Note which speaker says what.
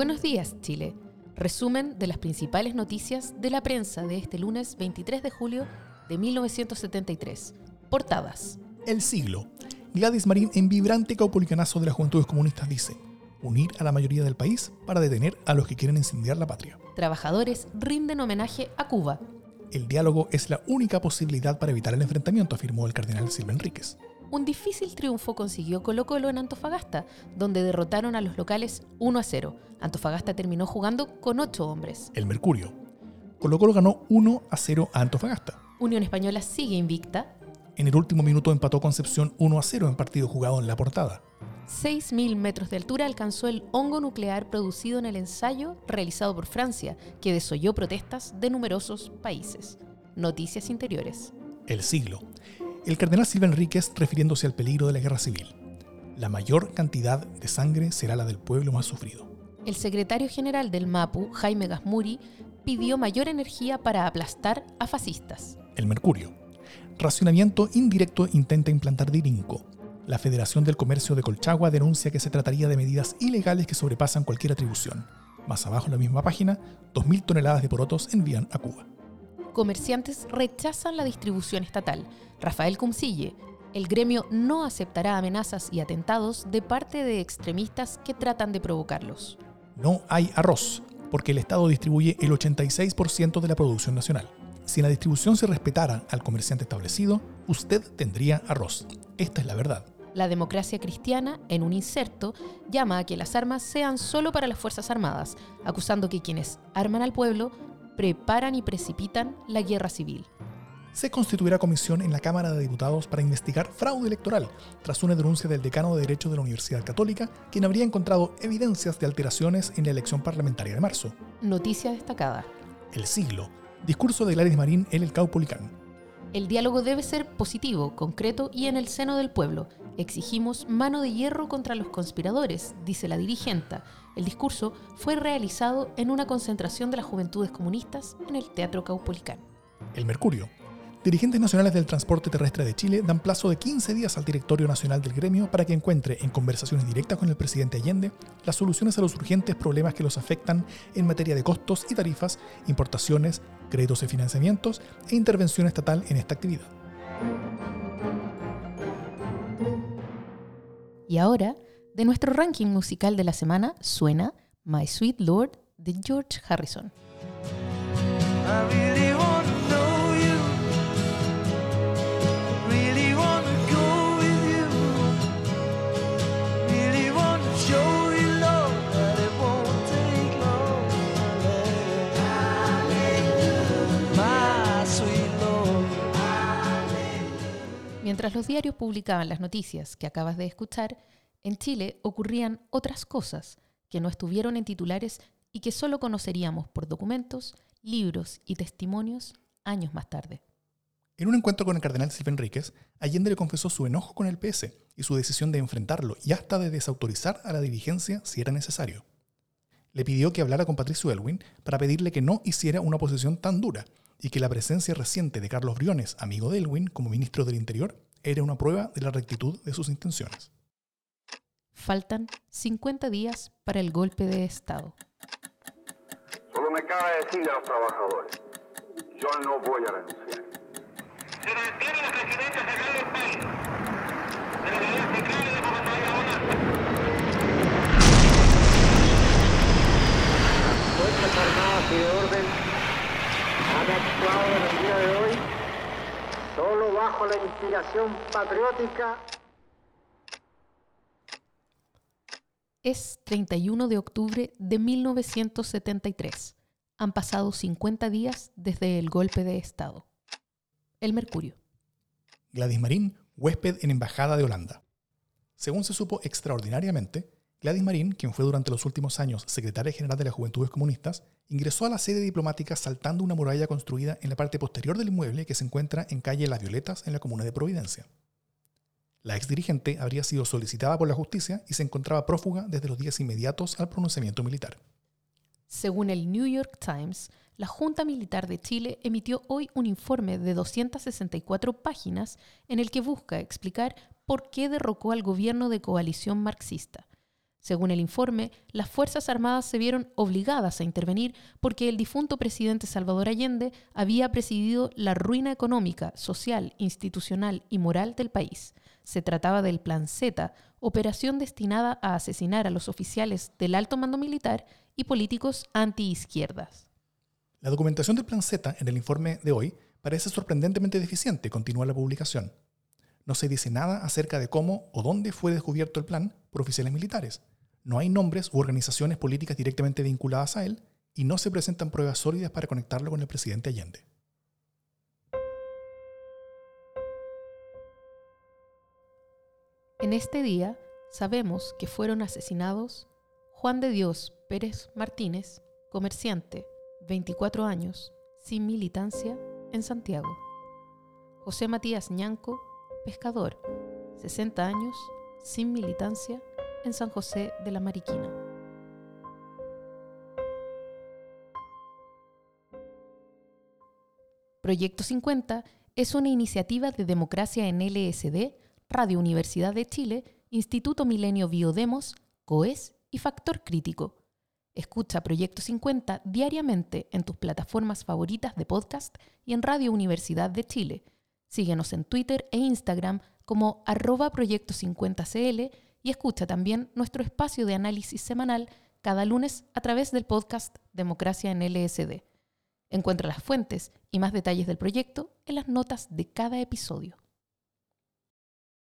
Speaker 1: Buenos días, Chile. Resumen de las principales noticias de la prensa de este lunes 23 de julio de 1973. Portadas.
Speaker 2: El siglo. Gladys Marín en vibrante caupolicanazo de las juventudes comunistas dice, unir a la mayoría del país para detener a los que quieren incendiar la patria.
Speaker 1: Trabajadores rinden homenaje a Cuba.
Speaker 2: El diálogo es la única posibilidad para evitar el enfrentamiento, afirmó el cardenal Silva Enríquez
Speaker 1: un difícil triunfo consiguió Colo Colo en Antofagasta, donde derrotaron a los locales 1 a 0. Antofagasta terminó jugando con 8 hombres.
Speaker 2: El Mercurio. Colo Colo ganó 1 a 0 a Antofagasta.
Speaker 1: Unión Española sigue invicta.
Speaker 2: En el último minuto empató Concepción 1 a 0 en partido jugado en la portada.
Speaker 1: 6.000 metros de altura alcanzó el hongo nuclear producido en el ensayo realizado por Francia, que desoyó protestas de numerosos países. Noticias interiores.
Speaker 2: El siglo el cardenal Silva Enríquez refiriéndose al peligro de la guerra civil. La mayor cantidad de sangre será la del pueblo más sufrido.
Speaker 1: El secretario general del MAPU, Jaime Gasmuri, pidió mayor energía para aplastar a fascistas.
Speaker 2: El Mercurio. Racionamiento indirecto intenta implantar Dirinco. La Federación del Comercio de Colchagua denuncia que se trataría de medidas ilegales que sobrepasan cualquier atribución. Más abajo en la misma página, 2.000 toneladas de porotos envían a Cuba
Speaker 1: comerciantes rechazan la distribución estatal. Rafael Cumcille, el gremio no aceptará amenazas y atentados de parte de extremistas que tratan de provocarlos.
Speaker 2: No hay arroz, porque el Estado distribuye el 86% de la producción nacional. Si la distribución se respetara al comerciante establecido, usted tendría arroz. Esta es la verdad.
Speaker 1: La democracia cristiana, en un inserto, llama a que las armas sean solo para las Fuerzas Armadas, acusando que quienes arman al pueblo preparan y precipitan la guerra civil.
Speaker 2: Se constituirá comisión en la Cámara de Diputados para investigar fraude electoral, tras una denuncia del decano de Derecho de la Universidad Católica, quien habría encontrado evidencias de alteraciones en la elección parlamentaria de marzo.
Speaker 1: Noticia destacada.
Speaker 2: El siglo. Discurso de Gladys Marín en el Caupolicán.
Speaker 1: El diálogo debe ser positivo, concreto y en el seno del pueblo. Exigimos mano de hierro contra los conspiradores, dice la dirigenta. El discurso fue realizado en una concentración de las juventudes comunistas en el Teatro Caupolicán.
Speaker 2: El Mercurio. Dirigentes nacionales del transporte terrestre de Chile dan plazo de 15 días al directorio nacional del gremio para que encuentre, en conversaciones directas con el presidente Allende, las soluciones a los urgentes problemas que los afectan en materia de costos y tarifas, importaciones, créditos de financiamientos e intervención estatal en esta actividad.
Speaker 1: Y ahora, de nuestro ranking musical de la semana, suena My Sweet Lord de George Harrison. Mientras los diarios publicaban las noticias que acabas de escuchar, en Chile ocurrían otras cosas que no estuvieron en titulares y que solo conoceríamos por documentos, libros y testimonios años más tarde.
Speaker 2: En un encuentro con el cardenal Silva Enríquez, Allende le confesó su enojo con el PS y su decisión de enfrentarlo y hasta de desautorizar a la dirigencia si era necesario. Le pidió que hablara con Patricio Elwin para pedirle que no hiciera una posición tan dura y que la presencia reciente de Carlos Briones, amigo de Elwin, como ministro del Interior, era una prueba de la rectitud de sus intenciones.
Speaker 1: Faltan 50 días para el golpe de Estado.
Speaker 3: Solo me cabe decirle a los trabajadores, yo no voy a renunciar.
Speaker 4: Se mantiene la presidencia general del país, de la unidad central y de la bonanza.
Speaker 5: Fuerzas Armadas y de Orden han actuado en el día de hoy solo bajo la inspiración patriótica.
Speaker 1: Es 31 de octubre de 1973. Han pasado 50 días desde el golpe de Estado. El Mercurio.
Speaker 2: Gladys Marín, huésped en Embajada de Holanda. Según se supo extraordinariamente, Gladys Marín, quien fue durante los últimos años secretaria general de las Juventudes Comunistas, ingresó a la sede diplomática saltando una muralla construida en la parte posterior del inmueble que se encuentra en calle Las Violetas en la comuna de Providencia. La ex dirigente habría sido solicitada por la justicia y se encontraba prófuga desde los días inmediatos al pronunciamiento militar.
Speaker 1: Según el New York Times, la Junta Militar de Chile emitió hoy un informe de 264 páginas en el que busca explicar por qué derrocó al gobierno de coalición marxista. Según el informe, las Fuerzas Armadas se vieron obligadas a intervenir porque el difunto presidente Salvador Allende había presidido la ruina económica, social, institucional y moral del país. Se trataba del Plan Z, operación destinada a asesinar a los oficiales del alto mando militar y políticos anti-izquierdas.
Speaker 2: La documentación del Plan Z en el informe de hoy parece sorprendentemente deficiente, continúa la publicación. No se dice nada acerca de cómo o dónde fue descubierto el plan por oficiales militares. No hay nombres u organizaciones políticas directamente vinculadas a él y no se presentan pruebas sólidas para conectarlo con el presidente Allende.
Speaker 1: En este día sabemos que fueron asesinados Juan de Dios Pérez Martínez, comerciante, 24 años, sin militancia, en Santiago. José Matías Ñanco, pescador, 60 años, sin militancia, en San José de la Mariquina. Proyecto 50 es una iniciativa de democracia en LSD, Radio Universidad de Chile, Instituto Milenio Biodemos, COES y Factor Crítico. Escucha Proyecto 50 diariamente en tus plataformas favoritas de podcast y en Radio Universidad de Chile. Síguenos en Twitter e Instagram como arroba Proyecto 50CL y escucha también nuestro espacio de análisis semanal cada lunes a través del podcast Democracia en LSD. Encuentra las fuentes y más detalles del proyecto en las notas de cada episodio.